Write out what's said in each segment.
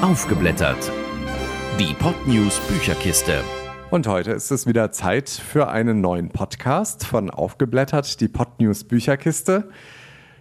Aufgeblättert. Die Podnews Bücherkiste. Und heute ist es wieder Zeit für einen neuen Podcast von Aufgeblättert, die Podnews Bücherkiste.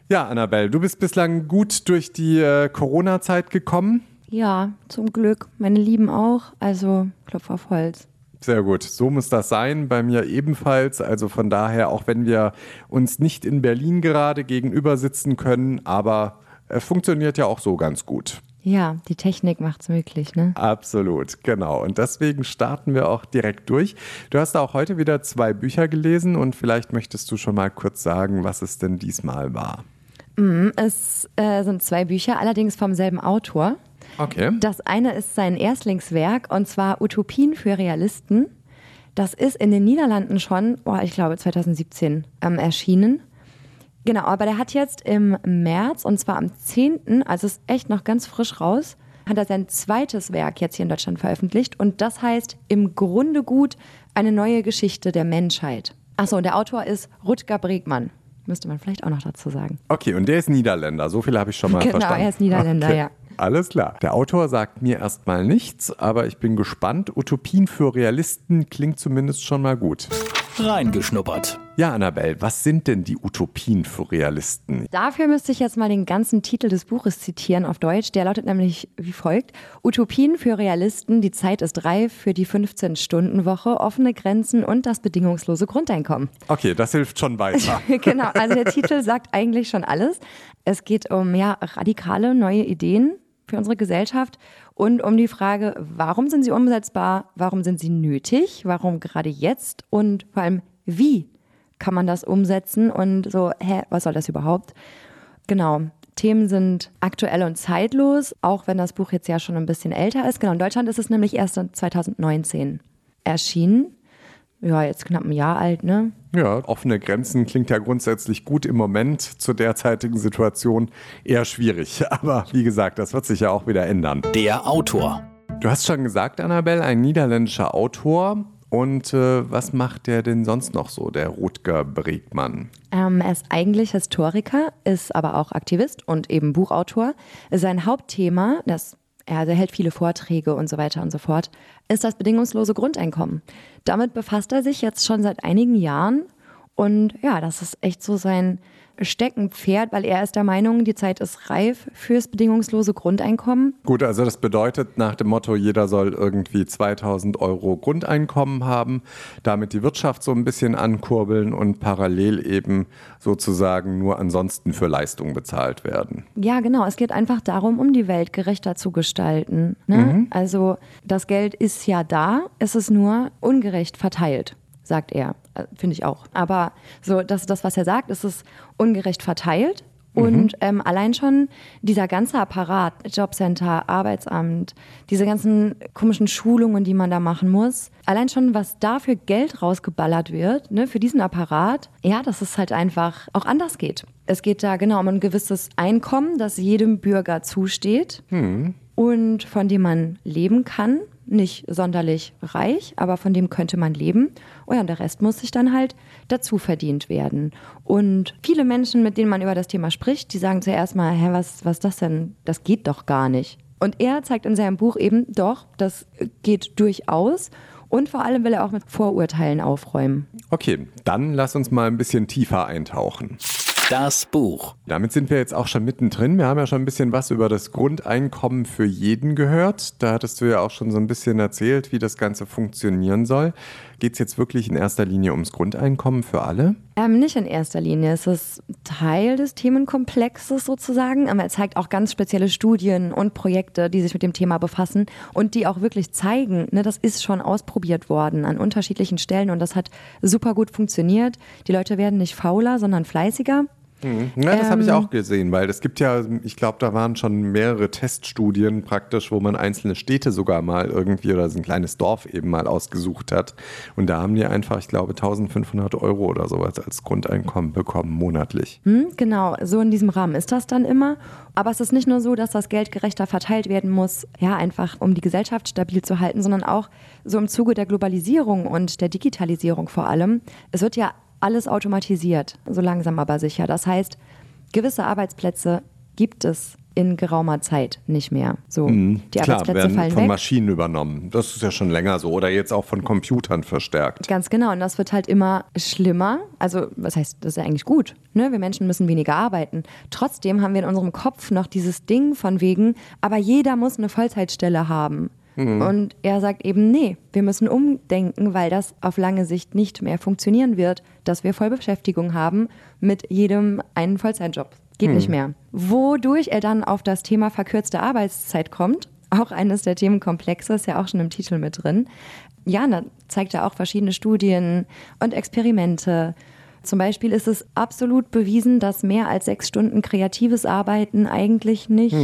Ja, Annabelle, du bist bislang gut durch die äh, Corona-Zeit gekommen. Ja, zum Glück. Meine Lieben auch. Also Klopf auf Holz. Sehr gut, so muss das sein. Bei mir ebenfalls. Also von daher, auch wenn wir uns nicht in Berlin gerade gegenüber sitzen können, aber es funktioniert ja auch so ganz gut. Ja, die Technik macht es möglich, ne? Absolut, genau. Und deswegen starten wir auch direkt durch. Du hast auch heute wieder zwei Bücher gelesen und vielleicht möchtest du schon mal kurz sagen, was es denn diesmal war. Mm, es äh, sind zwei Bücher, allerdings vom selben Autor. Okay. Das eine ist sein Erstlingswerk und zwar Utopien für Realisten. Das ist in den Niederlanden schon, oh, ich glaube 2017 ähm, erschienen. Genau, aber der hat jetzt im März und zwar am 10., also ist echt noch ganz frisch raus, hat er sein zweites Werk jetzt hier in Deutschland veröffentlicht und das heißt im Grunde gut eine neue Geschichte der Menschheit. Achso, und der Autor ist Rutger Bregmann. Müsste man vielleicht auch noch dazu sagen. Okay, und der ist Niederländer, so viel habe ich schon mal genau, verstanden. Genau, er ist Niederländer, okay. ja. Alles klar. Der Autor sagt mir erstmal nichts, aber ich bin gespannt. Utopien für Realisten klingt zumindest schon mal gut. Reingeschnuppert. Ja, Annabelle, was sind denn die Utopien für Realisten? Dafür müsste ich jetzt mal den ganzen Titel des Buches zitieren auf Deutsch. Der lautet nämlich wie folgt: Utopien für Realisten, die Zeit ist reif für die 15-Stunden-Woche, offene Grenzen und das bedingungslose Grundeinkommen. Okay, das hilft schon weiter. genau, also der Titel sagt eigentlich schon alles. Es geht um ja, radikale neue Ideen für unsere Gesellschaft und um die Frage, warum sind sie umsetzbar, warum sind sie nötig, warum gerade jetzt und vor allem, wie kann man das umsetzen und so, hä, was soll das überhaupt? Genau. Themen sind aktuell und zeitlos, auch wenn das Buch jetzt ja schon ein bisschen älter ist. Genau, in Deutschland ist es nämlich erst 2019 erschienen ja, jetzt knapp ein Jahr alt, ne? Ja, offene Grenzen klingt ja grundsätzlich gut im Moment zur derzeitigen Situation eher schwierig. Aber wie gesagt, das wird sich ja auch wieder ändern. Der Autor. Du hast schon gesagt, Annabelle, ein niederländischer Autor. Und äh, was macht der denn sonst noch so, der Rutger Bregmann? Ähm, er ist eigentlich Historiker, ist aber auch Aktivist und eben Buchautor. Sein Hauptthema, das er hält viele Vorträge und so weiter und so fort, ist das bedingungslose Grundeinkommen. Damit befasst er sich jetzt schon seit einigen Jahren und ja, das ist echt so sein Steckenpferd, weil er ist der Meinung, die Zeit ist reif fürs bedingungslose Grundeinkommen. Gut, also das bedeutet nach dem Motto, jeder soll irgendwie 2000 Euro Grundeinkommen haben, damit die Wirtschaft so ein bisschen ankurbeln und parallel eben sozusagen nur ansonsten für Leistung bezahlt werden. Ja, genau. Es geht einfach darum, um die Welt gerechter zu gestalten. Ne? Mhm. Also das Geld ist ja da, es ist nur ungerecht verteilt sagt er. Äh, finde ich auch. Aber so, das, das, was er sagt, ist es ungerecht verteilt. Und mhm. ähm, allein schon dieser ganze Apparat, Jobcenter, Arbeitsamt, diese ganzen komischen Schulungen, die man da machen muss, allein schon, was da für Geld rausgeballert wird, ne, für diesen Apparat, ja, dass es halt einfach auch anders geht. Es geht da genau um ein gewisses Einkommen, das jedem Bürger zusteht mhm. und von dem man leben kann nicht sonderlich reich, aber von dem könnte man leben. Oh ja, und der Rest muss sich dann halt dazu verdient werden. Und viele Menschen, mit denen man über das Thema spricht, die sagen zuerst mal, hä, was, was ist das denn? Das geht doch gar nicht. Und er zeigt in seinem Buch eben, doch, das geht durchaus. Und vor allem will er auch mit Vorurteilen aufräumen. Okay, dann lass uns mal ein bisschen tiefer eintauchen. Das Buch. Damit sind wir jetzt auch schon mittendrin. Wir haben ja schon ein bisschen was über das Grundeinkommen für jeden gehört. Da hattest du ja auch schon so ein bisschen erzählt, wie das Ganze funktionieren soll. Geht es jetzt wirklich in erster Linie ums Grundeinkommen für alle? Ähm, nicht in erster Linie. Es ist Teil des Themenkomplexes sozusagen. Aber er zeigt auch ganz spezielle Studien und Projekte, die sich mit dem Thema befassen und die auch wirklich zeigen, ne, das ist schon ausprobiert worden an unterschiedlichen Stellen und das hat super gut funktioniert. Die Leute werden nicht fauler, sondern fleißiger. Mhm. Ja, das ähm, habe ich auch gesehen, weil es gibt ja, ich glaube, da waren schon mehrere Teststudien praktisch, wo man einzelne Städte sogar mal irgendwie oder so ein kleines Dorf eben mal ausgesucht hat. Und da haben die einfach, ich glaube, 1500 Euro oder sowas als Grundeinkommen bekommen monatlich. Hm, genau, so in diesem Rahmen ist das dann immer. Aber es ist nicht nur so, dass das Geld gerechter verteilt werden muss, ja, einfach um die Gesellschaft stabil zu halten, sondern auch so im Zuge der Globalisierung und der Digitalisierung vor allem. Es wird ja alles automatisiert, so langsam aber sicher. Das heißt, gewisse Arbeitsplätze gibt es in geraumer Zeit nicht mehr. So, Mhm. die Klar, Arbeitsplätze werden fallen von weg. Maschinen übernommen. Das ist ja schon länger so. Oder jetzt auch von Computern verstärkt. Ganz genau. Und das wird halt immer schlimmer. Also, was heißt, das ist ja eigentlich gut. Ne? Wir Menschen müssen weniger arbeiten. Trotzdem haben wir in unserem Kopf noch dieses Ding von wegen, aber jeder muss eine Vollzeitstelle haben. Und er sagt eben, nee, wir müssen umdenken, weil das auf lange Sicht nicht mehr funktionieren wird, dass wir Vollbeschäftigung haben mit jedem einen Vollzeitjob. Geht nicht mehr. Wodurch er dann auf das Thema verkürzte Arbeitszeit kommt, auch eines der Themenkomplexe, ist ja auch schon im Titel mit drin. Ja, da zeigt er auch verschiedene Studien und Experimente. Zum Beispiel ist es absolut bewiesen, dass mehr als sechs Stunden kreatives Arbeiten eigentlich nicht,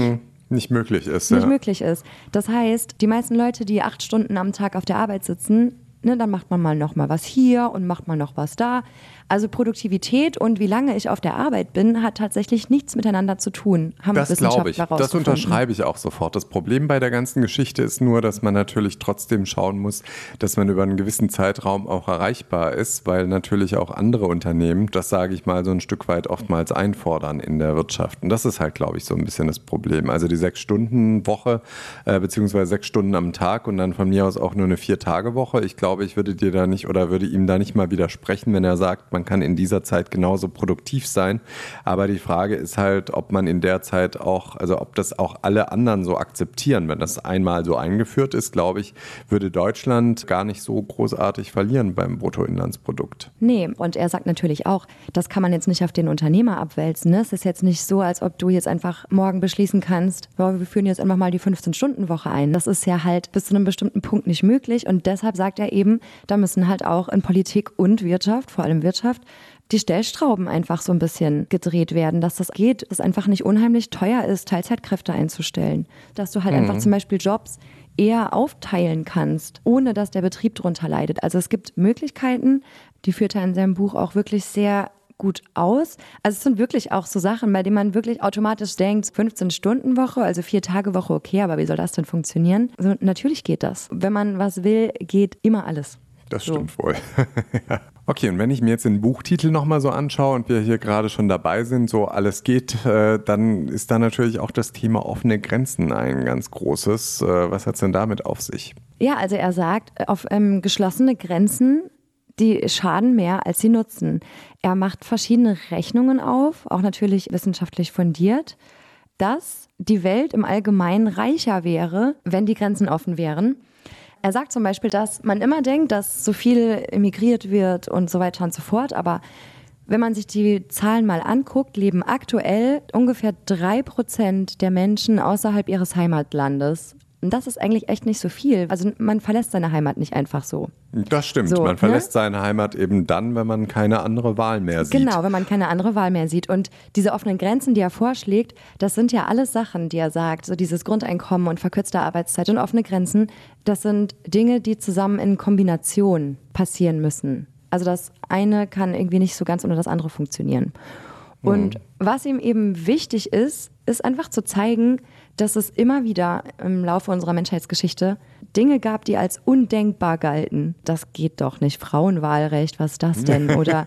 Nicht möglich ist. nicht ja. möglich ist. Das heißt, die meisten Leute, die acht Stunden am Tag auf der Arbeit sitzen, ne, dann macht man mal noch mal was hier und macht mal noch was da. Also Produktivität und wie lange ich auf der Arbeit bin, hat tatsächlich nichts miteinander zu tun. Haben Das glaube ich. Das unterschreibe ich auch sofort. Das Problem bei der ganzen Geschichte ist nur, dass man natürlich trotzdem schauen muss, dass man über einen gewissen Zeitraum auch erreichbar ist, weil natürlich auch andere Unternehmen, das sage ich mal, so ein Stück weit oftmals einfordern in der Wirtschaft. Und das ist halt, glaube ich, so ein bisschen das Problem. Also die Sechs-Stunden-Woche, äh, beziehungsweise sechs Stunden am Tag und dann von mir aus auch nur eine Vier-Tage-Woche. Ich glaube, ich würde dir da nicht oder würde ihm da nicht mal widersprechen, wenn er sagt, man kann in dieser Zeit genauso produktiv sein. Aber die Frage ist halt, ob man in der Zeit auch, also ob das auch alle anderen so akzeptieren. Wenn das einmal so eingeführt ist, glaube ich, würde Deutschland gar nicht so großartig verlieren beim Bruttoinlandsprodukt. Nee, und er sagt natürlich auch, das kann man jetzt nicht auf den Unternehmer abwälzen. Ne? Es ist jetzt nicht so, als ob du jetzt einfach morgen beschließen kannst, "Ja, wir führen jetzt einfach mal die 15-Stunden-Woche ein. Das ist ja halt bis zu einem bestimmten Punkt nicht möglich. Und deshalb sagt er eben, da müssen halt auch in Politik und Wirtschaft, vor allem Wirtschaft, die Stellstrauben einfach so ein bisschen gedreht werden, dass das geht, dass es einfach nicht unheimlich teuer ist, Teilzeitkräfte einzustellen. Dass du halt einfach zum Beispiel Jobs eher aufteilen kannst, ohne dass der Betrieb darunter leidet. Also es gibt Möglichkeiten, die führt er in seinem Buch auch wirklich sehr gut aus. Also es sind wirklich auch so Sachen, bei denen man wirklich automatisch denkt, 15-Stunden-Woche, also vier Tage Woche, okay, aber wie soll das denn funktionieren? Also natürlich geht das. Wenn man was will, geht immer alles. Das So. stimmt wohl. Ja. Okay, und wenn ich mir jetzt den Buchtitel nochmal so anschaue und wir hier gerade schon dabei sind, so alles geht, äh, dann ist da natürlich auch das Thema offene Grenzen ein ganz großes. Äh, was hat es denn damit auf sich? Ja, also er sagt, auf ähm, geschlossene Grenzen, die schaden mehr, als sie nutzen. Er macht verschiedene Rechnungen auf, auch natürlich wissenschaftlich fundiert, dass die Welt im Allgemeinen reicher wäre, wenn die Grenzen offen wären. Er sagt zum Beispiel, dass man immer denkt, dass so viel emigriert wird und so weiter und so fort, aber wenn man sich die Zahlen mal anguckt, leben aktuell ungefähr drei Prozent der Menschen außerhalb ihres Heimatlandes. Und das ist eigentlich echt nicht so viel. Also man verlässt seine Heimat nicht einfach so. Das stimmt. So, man verlässt ne? seine Heimat eben dann, wenn man keine andere Wahl mehr sieht. Genau, wenn man keine andere Wahl mehr sieht. Und diese offenen Grenzen, die er vorschlägt, das sind ja alles Sachen, die er sagt. So dieses Grundeinkommen und verkürzte Arbeitszeit und offene Grenzen, das sind Dinge, die zusammen in Kombination passieren müssen. Also das eine kann irgendwie nicht so ganz ohne das andere funktionieren. Und was ihm eben wichtig ist, ist einfach zu zeigen, dass es immer wieder im Laufe unserer Menschheitsgeschichte Dinge gab, die als undenkbar galten. Das geht doch nicht. Frauenwahlrecht, was ist das denn? Oder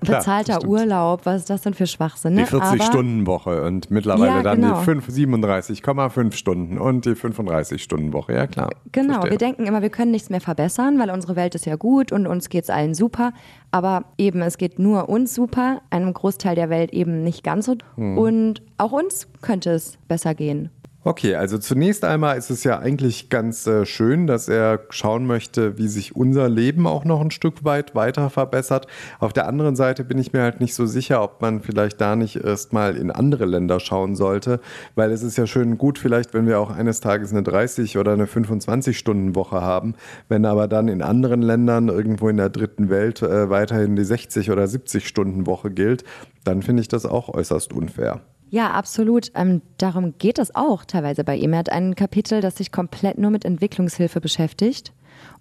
bezahlter stimmt. Urlaub, was ist das denn für Schwachsinn? Ne? Die 40-Stunden-Woche und mittlerweile Ja, dann genau. die 5 37,5 Stunden und die 35-Stunden-Woche. Ja, klar. Genau, Verstehe. wir denken immer, wir können nichts mehr verbessern, weil unsere Welt ist ja gut und uns geht's allen super. Aber eben, es geht nur uns super, einem Großteil der Welt eben nicht ganz so. Hm. Und auch uns könnte es besser gehen. Okay, also zunächst einmal ist es ja eigentlich ganz äh, schön, dass er schauen möchte, wie sich unser Leben auch noch ein Stück weit weiter verbessert. Auf der anderen Seite bin ich mir halt nicht so sicher, ob man vielleicht da nicht erst mal in andere Länder schauen sollte, weil es ist ja schön gut vielleicht, wenn wir auch eines Tages eine 30 oder eine 25-Stunden-Woche haben, wenn aber dann in anderen Ländern irgendwo in der dritten Welt äh, weiterhin die 60 oder 70-Stunden-Woche gilt, dann finde ich das auch äußerst unfair. Ja, absolut. Ähm, darum geht es auch teilweise bei ihm. Er hat ein Kapitel, das sich komplett nur mit Entwicklungshilfe beschäftigt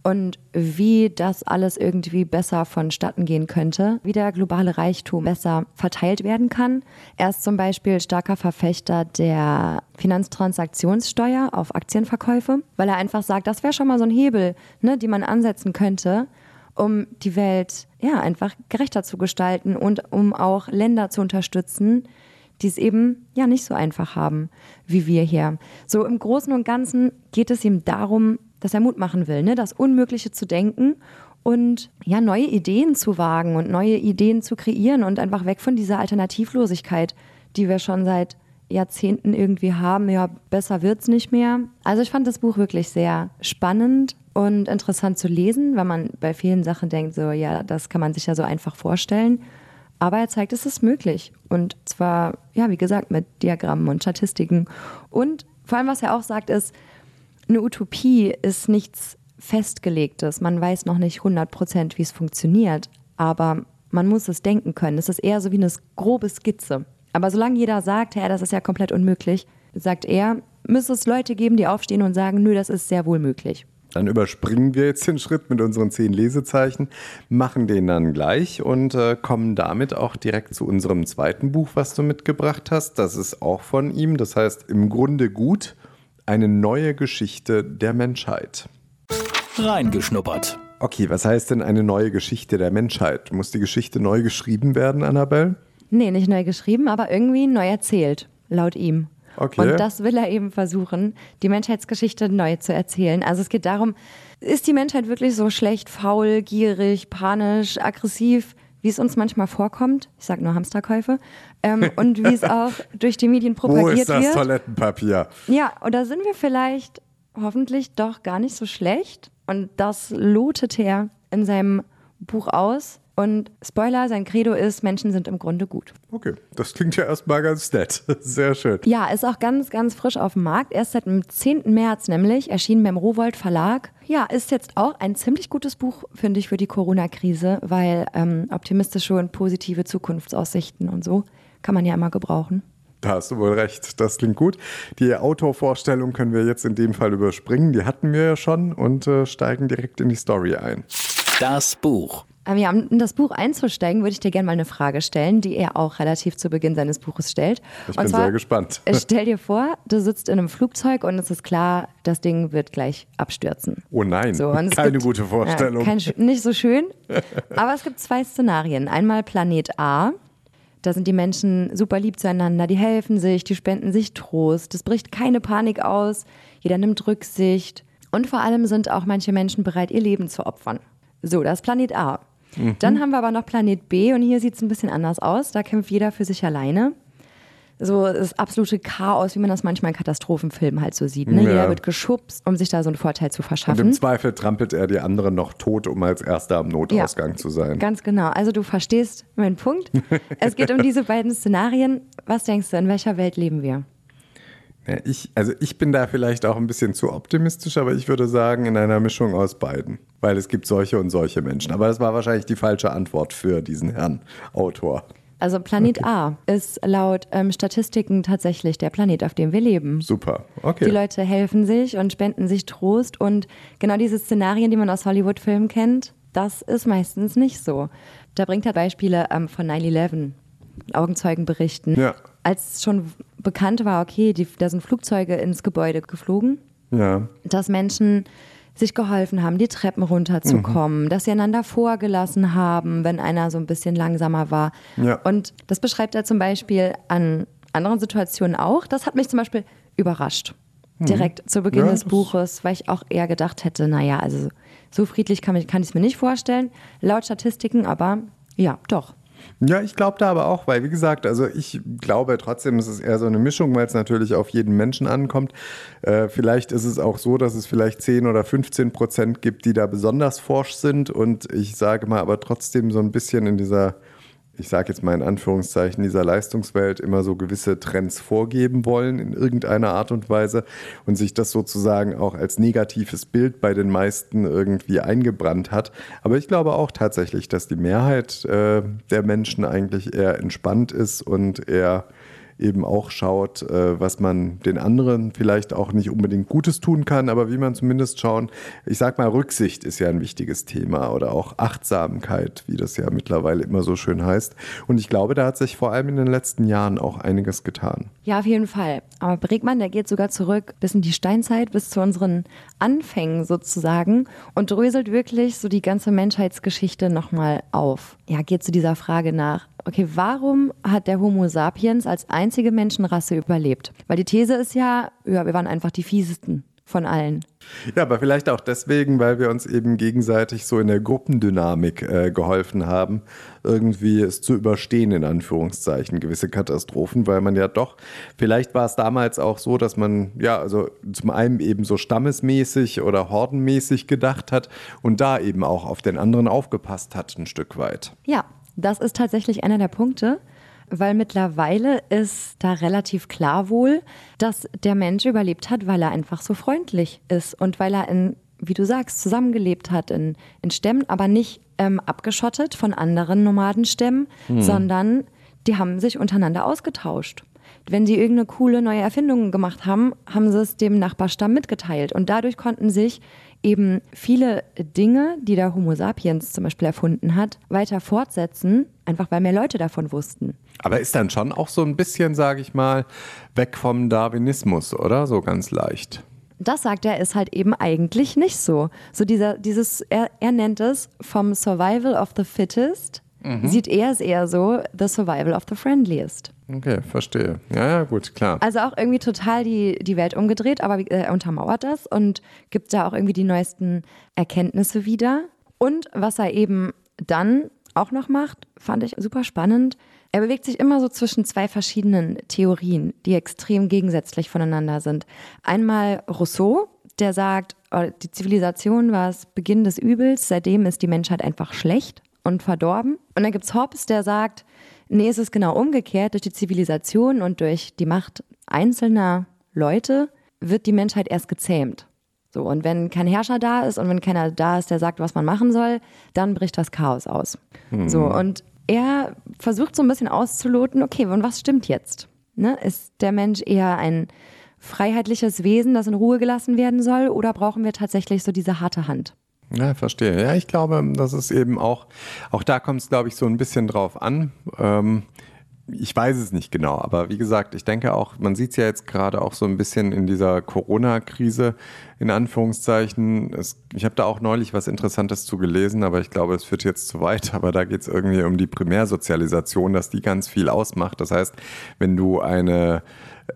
und wie das alles irgendwie besser vonstatten gehen könnte, wie der globale Reichtum besser verteilt werden kann. Er ist zum Beispiel starker Verfechter der Finanztransaktionssteuer auf Aktienverkäufe, weil er einfach sagt, das wäre schon mal so ein Hebel, ne, die man ansetzen könnte, um die Welt ja einfach gerechter zu gestalten und um auch Länder zu unterstützen, die es eben ja nicht so einfach haben wie wir hier. So im Großen und Ganzen geht es ihm darum, dass er Mut machen will, ne? das Unmögliche zu denken und ja, neue Ideen zu wagen und neue Ideen zu kreieren und einfach weg von dieser Alternativlosigkeit, die wir schon seit Jahrzehnten irgendwie haben. Ja, besser wird's nicht mehr. Also ich fand das Buch wirklich sehr spannend und interessant zu lesen, weil man bei vielen Sachen denkt, so ja, das kann man sich ja so einfach vorstellen. Aber er zeigt, es ist möglich. Und zwar, ja, wie gesagt, mit Diagrammen und Statistiken. Und vor allem, was er auch sagt, ist, eine Utopie ist nichts Festgelegtes. Man weiß noch nicht 100 Prozent, wie es funktioniert. Aber man muss es denken können. Es ist eher so wie eine grobe Skizze. Aber solange jeder sagt, ja, das ist ja komplett unmöglich, sagt er, müsste es Leute geben, die aufstehen und sagen, nö, das ist sehr wohl möglich. Dann überspringen wir jetzt den Schritt mit unseren zehn Lesezeichen, machen den dann gleich und äh, kommen damit auch direkt zu unserem zweiten Buch, was du mitgebracht hast. Das ist auch von ihm, das heißt im Grunde gut, eine neue Geschichte der Menschheit. Reingeschnuppert. Okay, was heißt denn eine neue Geschichte der Menschheit? Muss die Geschichte neu geschrieben werden, Annabelle? Nee, nicht neu geschrieben, aber irgendwie neu erzählt, laut ihm. Okay. Und das will er eben versuchen, die Menschheitsgeschichte neu zu erzählen. Also es geht darum, ist die Menschheit wirklich so schlecht, faul, gierig, panisch, aggressiv, wie es uns manchmal vorkommt? Ich sage nur Hamsterkäufe. Ähm, und wie es auch durch die Medien propagiert Wo ist das wird. Toilettenpapier? Ja, oder sind wir vielleicht hoffentlich doch gar nicht so schlecht? Und das lotet er in seinem Buch aus. Und Spoiler, sein Credo ist, Menschen sind im Grunde gut. Okay, das klingt ja erstmal ganz nett. Sehr schön. Ja, ist auch ganz, ganz frisch auf dem Markt. Erst seit dem 10. März nämlich, erschienen beim Rowold Verlag. Ja, ist jetzt auch ein ziemlich gutes Buch, finde ich, für die Corona-Krise, weil ähm, optimistische und positive Zukunftsaussichten und so kann man ja immer gebrauchen. Da hast du wohl recht, das klingt gut. Die Autorvorstellung können wir jetzt in dem Fall überspringen, die hatten wir ja schon und äh, steigen direkt in die Story ein. Das Buch. Ja, um in das Buch einzusteigen, würde ich dir gerne mal eine Frage stellen, die er auch relativ zu Beginn seines Buches stellt. Ich bin sehr gespannt. Stell dir vor, du sitzt in einem Flugzeug und es ist klar, das Ding wird gleich abstürzen. Oh nein, So, und keine gibt- gute Vorstellung. Ja, kein, nicht so schön. Aber es gibt zwei Szenarien. Einmal Planet A. Da sind die Menschen super lieb zueinander, die helfen sich, die spenden sich Trost. Es bricht keine Panik aus, jeder nimmt Rücksicht. Und vor allem sind auch manche Menschen bereit, ihr Leben zu opfern. So, das ist Planet A. Dann haben wir aber noch Planet B und hier sieht es ein bisschen anders aus. Da kämpft jeder für sich alleine. So das absolute Chaos, wie man das manchmal in Katastrophenfilmen halt so sieht. Ne? Ja. Jeder wird geschubst, um sich da so einen Vorteil zu Und verschaffen. im Zweifel trampelt er die anderen noch tot, um als erster am Notausgang zu sein. Ganz genau. Also du verstehst meinen Punkt. es geht um diese beiden Szenarien. Was denkst du, in welcher Welt leben wir? Ja, ich, also ich bin da vielleicht auch ein bisschen zu optimistisch, aber ich würde sagen, in einer Mischung aus beiden. Weil es gibt solche und solche Menschen. Aber das war wahrscheinlich die falsche Antwort für diesen Herrn Autor. Also Planet A ist laut ähm, Statistiken tatsächlich der Planet, auf dem wir leben. Super. Okay. Die Leute helfen sich und spenden sich Trost und genau diese Szenarien, die man aus Hollywood-Filmen kennt, das ist meistens nicht so. Da bringt er Beispiele ähm, von 9-11, Augenzeugen berichten. Ja. Als schon bekannt war, okay, die, da sind Flugzeuge ins Gebäude geflogen, ja. dass Menschen sich geholfen haben, die Treppen runterzukommen, Mhm. dass sie einander vorgelassen haben, wenn einer so ein bisschen langsamer war. Ja. Und das beschreibt er zum Beispiel an anderen Situationen auch. Das hat mich zum Beispiel überrascht. Direkt zu Beginn Mhm. Ja, des Buches, weil ich auch eher gedacht hätte, naja, also so friedlich kann, kann ich es mir nicht vorstellen, laut Statistiken, aber ja, doch. Ja, ich glaube da aber auch, weil wie gesagt, also ich glaube trotzdem, es ist eher so eine Mischung, weil es natürlich auf jeden Menschen ankommt. Äh, vielleicht ist es auch so, dass es vielleicht 10 oder 15 Prozent gibt, die da besonders forsch sind und ich sage mal aber trotzdem so ein bisschen in dieser, ich sage jetzt mal in Anführungszeichen, dieser Leistungswelt immer so gewisse Trends vorgeben wollen in irgendeiner Art und Weise und sich das sozusagen auch als negatives Bild bei den meisten irgendwie eingebrannt hat. Aber ich glaube auch tatsächlich, dass die Mehrheit äh, der Menschen eigentlich eher entspannt ist und eher eben auch schaut, äh, was man den anderen vielleicht auch nicht unbedingt Gutes tun kann, aber wie man zumindest schauen, ich sag mal, Rücksicht ist ja ein wichtiges Thema oder auch Achtsamkeit, wie das ja mittlerweile immer so schön heißt. Und ich glaube, da hat sich vor allem in den letzten Jahren auch einiges getan. Ja, auf jeden Fall. Aber Bregmann, der geht sogar zurück bis in die Steinzeit, bis zu unseren Anfängen sozusagen und dröselt wirklich so die ganze Menschheitsgeschichte nochmal auf. Ja, geht zu dieser Frage nach, okay, warum hat der Homo sapiens als einzige Menschenrasse überlebt? Weil die These ist ja, ja, wir waren einfach die fiesesten von allen. Ja, aber vielleicht auch deswegen, weil wir uns eben gegenseitig so in der Gruppendynamik äh, geholfen haben, irgendwie es zu überstehen, in Anführungszeichen, gewisse Katastrophen, weil man ja doch, vielleicht war es damals auch so, dass man ja, also zum einen eben so stammesmäßig oder hordenmäßig gedacht hat und da eben auch auf den anderen aufgepasst hat, ein Stück weit. Ja, das ist tatsächlich einer der Punkte weil mittlerweile ist da relativ klar wohl, dass der Mensch überlebt hat, weil er einfach so freundlich ist und weil er in, wie du sagst, zusammengelebt hat in, in Stämmen, aber nicht ähm, abgeschottet von anderen Nomadenstämmen, hm. sondern die haben sich untereinander ausgetauscht. Wenn sie irgendeine coole neue Erfindung gemacht haben, haben sie es dem Nachbarstamm mitgeteilt. Und dadurch konnten sich eben viele Dinge, die der Homo sapiens zum Beispiel erfunden hat, weiter fortsetzen, einfach weil mehr Leute davon wussten. Aber ist dann schon auch so ein bisschen, sage ich mal, weg vom Darwinismus, oder? So ganz leicht. Das sagt er, ist halt eben eigentlich nicht so. So dieser, dieses, er, er nennt es vom Survival of the Fittest, mhm. sieht er es eher so, the Survival of the Friendliest. Okay, verstehe. Ja, ja, gut, klar. Also auch irgendwie total die, die Welt umgedreht, aber äh, er untermauert das und gibt da auch irgendwie die neuesten Erkenntnisse wieder. Und was er eben dann auch noch macht, fand ich super spannend. Er bewegt sich immer so zwischen zwei verschiedenen Theorien, die extrem gegensätzlich voneinander sind. Einmal Rousseau, der sagt, oh, die Zivilisation war das Beginn des Übels, seitdem ist die Menschheit einfach schlecht und verdorben. Und dann gibt es Hobbes, der sagt, nee, es ist genau umgekehrt, durch die Zivilisation und durch die Macht einzelner Leute wird die Menschheit erst gezähmt. So, und wenn kein Herrscher da ist und wenn keiner da ist, der sagt, was man machen soll, dann bricht das Chaos aus. Mhm. So, und er versucht so ein bisschen auszuloten, okay, und was stimmt jetzt? Ne? Ist der Mensch eher ein freiheitliches Wesen, das in Ruhe gelassen werden soll, oder brauchen wir tatsächlich so diese harte Hand? Ja, verstehe. Ja, ich glaube, das ist eben auch, auch da kommt es, glaube ich, so ein bisschen drauf an. Ähm, ich weiß es nicht genau, aber wie gesagt, ich denke auch, man sieht es ja jetzt gerade auch so ein bisschen in dieser Corona-Krise, in Anführungszeichen. Es, ich habe da auch neulich was Interessantes zu gelesen, aber ich glaube, es führt jetzt zu weit. Aber da geht es irgendwie um die Primärsozialisation, dass die ganz viel ausmacht. Das heißt, wenn du eine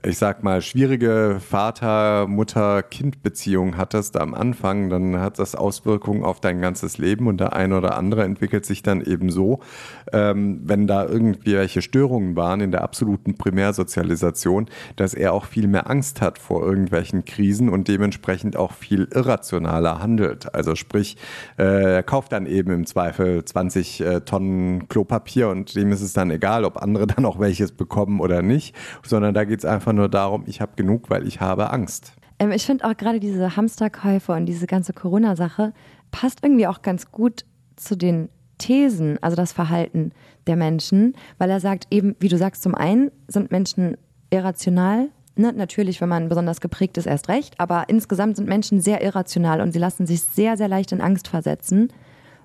ich sag mal, schwierige Vater-, Mutter-, Kind-Beziehung hattest am Anfang, dann hat das Auswirkungen auf dein ganzes Leben und der eine oder andere entwickelt sich dann eben so. Ähm, wenn da irgendwelche Störungen waren in der absoluten Primärsozialisation, dass er auch viel mehr Angst hat vor irgendwelchen Krisen und dementsprechend auch viel irrationaler handelt. Also sprich, äh, er kauft dann eben im Zweifel 20 äh, Tonnen Klopapier und dem ist es dann egal, ob andere dann auch welches bekommen oder nicht, sondern da geht es einfach einfach nur darum, ich habe genug, weil ich habe Angst. Ähm, ich finde auch gerade diese Hamsterkäufe und diese ganze Corona-Sache passt irgendwie auch ganz gut zu den Thesen, also das Verhalten der Menschen, weil er sagt eben, wie du sagst, zum einen sind Menschen irrational, ne? natürlich, wenn man besonders geprägt ist, erst recht, aber insgesamt sind Menschen sehr irrational und sie lassen sich sehr, sehr leicht in Angst versetzen,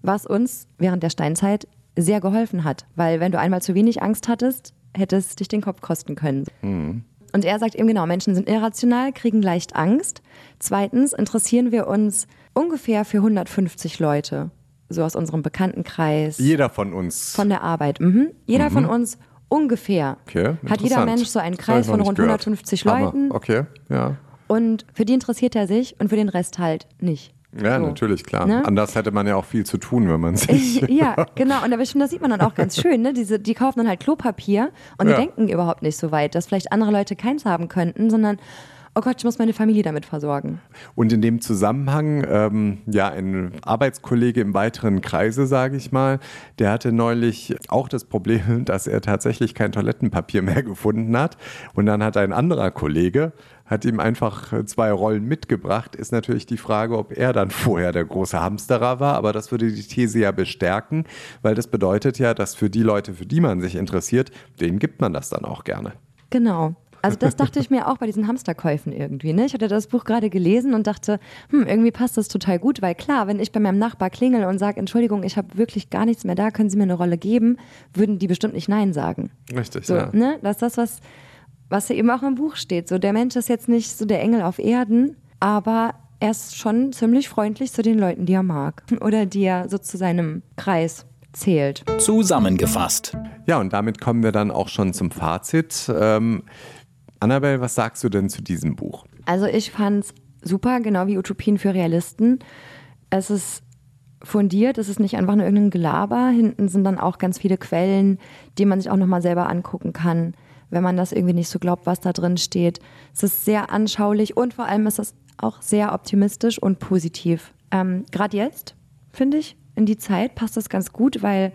was uns während der Steinzeit sehr geholfen hat, weil wenn du einmal zu wenig Angst hattest, hätte es dich den Kopf kosten können. Mhm. Und er sagt eben genau, Menschen sind irrational, kriegen leicht Angst. Zweitens interessieren wir uns ungefähr für 150 Leute, so aus unserem Bekanntenkreis. Jeder von uns. Von der Arbeit. Mhm. Jeder mhm. von uns ungefähr. Okay, hat jeder Mensch so einen Kreis von rund 150 gehört. Leuten. Okay, ja. Und für die interessiert er sich und für den Rest halt nicht. Ja, so. natürlich, klar. Ne? Anders hätte man ja auch viel zu tun, wenn man sich. ja, genau. Und aber das sieht man dann auch ganz schön. Ne? Diese, die kaufen dann halt Klopapier und ja. die denken überhaupt nicht so weit, dass vielleicht andere Leute keins haben könnten, sondern oh Gott, ich muss meine Familie damit versorgen. Und in dem Zusammenhang, ähm, ja, ein Arbeitskollege im weiteren Kreise, sage ich mal, der hatte neulich auch das Problem, dass er tatsächlich kein Toilettenpapier mehr gefunden hat. Und dann hat ein anderer Kollege hat ihm einfach zwei Rollen mitgebracht. Ist natürlich die Frage, ob er dann vorher der große Hamsterer war, aber das würde die These ja bestärken, weil das bedeutet ja, dass für die Leute, für die man sich interessiert, denen gibt man das dann auch gerne. Genau. Also das dachte ich mir auch bei diesen Hamsterkäufen irgendwie. Ne? Ich hatte das Buch gerade gelesen und dachte, hm, irgendwie passt das total gut, weil klar, wenn ich bei meinem Nachbar klingel und sage, Entschuldigung, ich habe wirklich gar nichts mehr da, können Sie mir eine Rolle geben, würden die bestimmt nicht Nein sagen. Richtig, so, ja. Ne? Das ist das, was was ja eben auch im Buch steht. So, der Mensch ist jetzt nicht so der Engel auf Erden, aber er ist schon ziemlich freundlich zu den Leuten, die er mag oder die er so zu seinem Kreis zählt. Zusammengefasst. Ja, und damit kommen wir dann auch schon zum Fazit. Ähm, Annabelle, was sagst du denn zu diesem Buch? Also ich fand's super, genau wie Utopien für Realisten. Es ist fundiert, es ist nicht einfach nur irgendein Gelaber. Hinten sind dann auch ganz viele Quellen, die man sich auch nochmal selber angucken kann, wenn man das irgendwie nicht so glaubt, was da drin steht. Es ist sehr anschaulich und vor allem ist es auch sehr optimistisch und positiv. Ähm, Gerade jetzt, finde ich, in die Zeit passt das ganz gut, weil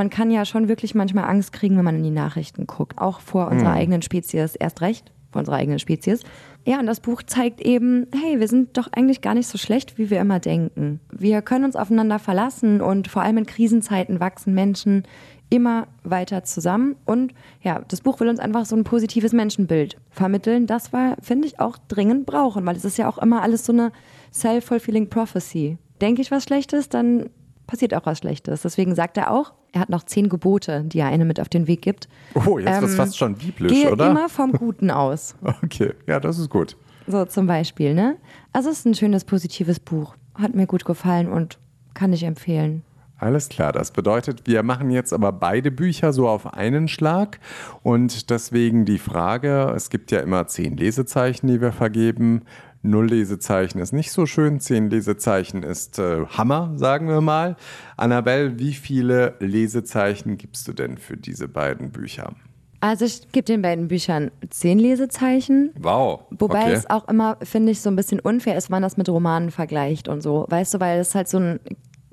man kann ja schon wirklich manchmal Angst kriegen, wenn man in die Nachrichten guckt. Auch vor unserer eigenen Spezies erst recht, vor unserer eigenen Spezies. Ja, und das Buch zeigt eben, hey, wir sind doch eigentlich gar nicht so schlecht, wie wir immer denken. Wir können uns aufeinander verlassen und vor allem in Krisenzeiten wachsen Menschen immer weiter zusammen. Und ja, das Buch will uns einfach so ein positives Menschenbild vermitteln, das wir, finde ich, auch dringend brauchen, weil es ist ja auch immer alles so eine self-fulfilling prophecy. Denke ich was Schlechtes, dann passiert auch was Schlechtes. Deswegen sagt er auch, er hat noch zehn Gebote, die er eine mit auf den Weg gibt. Oh, jetzt Ähm, ist fast schon biblisch, Gehe oder? immer vom Guten aus. Okay, ja, das ist gut. So zum Beispiel, ne? Also es ist ein schönes, positives Buch. Hat mir gut gefallen und kann ich empfehlen. Alles klar, das bedeutet, wir machen jetzt aber beide Bücher so auf einen Schlag und deswegen die Frage, es gibt ja immer zehn Lesezeichen, die wir vergeben. Null Lesezeichen ist nicht so schön, zehn Lesezeichen ist äh, Hammer, sagen wir mal. Annabelle, wie viele Lesezeichen gibst du denn für diese beiden Bücher? Also ich gebe den beiden Büchern zehn Lesezeichen. Wow. Wobei okay. es auch immer, finde ich, so ein bisschen unfair ist, wenn man das mit Romanen vergleicht und so. Weißt du, weil es halt so ein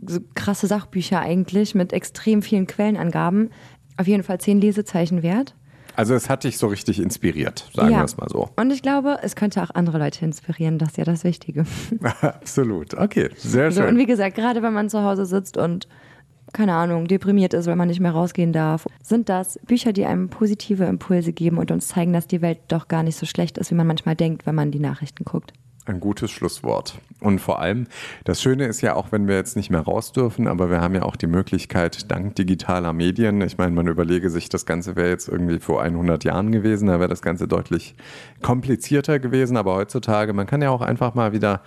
so krasse Sachbücher eigentlich mit extrem vielen Quellenangaben. Auf jeden Fall zehn Lesezeichen wert. Also es hat dich so richtig inspiriert, sagen wir es mal so. Und ich glaube, es könnte auch andere Leute inspirieren. Das ist ja das Wichtige. Absolut. Okay, sehr So, schön. und wie gesagt, gerade wenn man zu Hause sitzt und keine Ahnung, deprimiert ist, weil man nicht mehr rausgehen darf, sind das Bücher, die einem positive Impulse geben und uns zeigen, dass die Welt doch gar nicht so schlecht ist, wie man manchmal denkt, wenn man die Nachrichten guckt. Ein gutes Schlusswort. Und vor allem, das Schöne ist ja auch, wenn wir jetzt nicht mehr raus dürfen, aber wir haben ja auch die Möglichkeit, dank digitaler Medien, ich meine, man überlege sich, das Ganze wäre jetzt irgendwie vor 100 Jahren gewesen, da wäre das Ganze deutlich komplizierter gewesen, aber heutzutage, man kann ja auch einfach mal wieder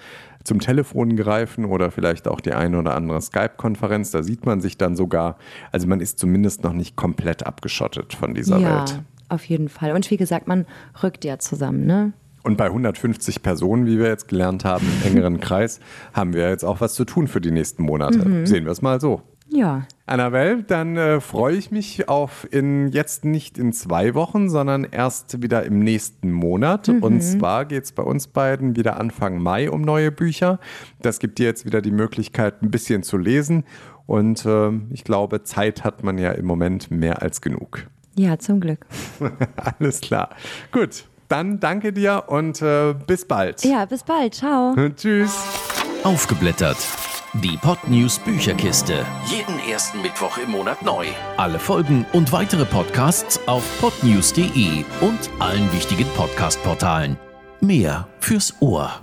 zum Telefon greifen oder vielleicht auch die eine oder andere Skype-Konferenz, da sieht man sich dann sogar, also man ist zumindest noch nicht komplett abgeschottet von dieser ja, Welt. auf jeden Fall. Und wie gesagt, man rückt ja zusammen, ne? Und bei 150 Personen, wie wir jetzt gelernt haben, im engeren Kreis, haben wir jetzt auch was zu tun für die nächsten Monate. Sehen wir es mal so. Ja. Annabelle, dann äh, freue ich mich auf in jetzt nicht in zwei Wochen, sondern erst wieder im nächsten Monat. Und zwar geht es bei uns beiden wieder Anfang Mai um neue Bücher. Das gibt dir jetzt wieder die Möglichkeit, ein bisschen zu lesen. Und ähm, ich glaube, Zeit hat man ja im Moment mehr als genug. Ja, zum Glück. Alles klar. Gut, dann danke dir und äh, bis bald. Ja, bis bald. Ciao. Tschüss. Aufgeblättert. Die Podnews Bücherkiste. Jeden ersten Mittwoch im Monat neu. Alle Folgen und weitere Podcasts auf podnews.de und allen wichtigen Podcast-Portalen. Mehr fürs Ohr.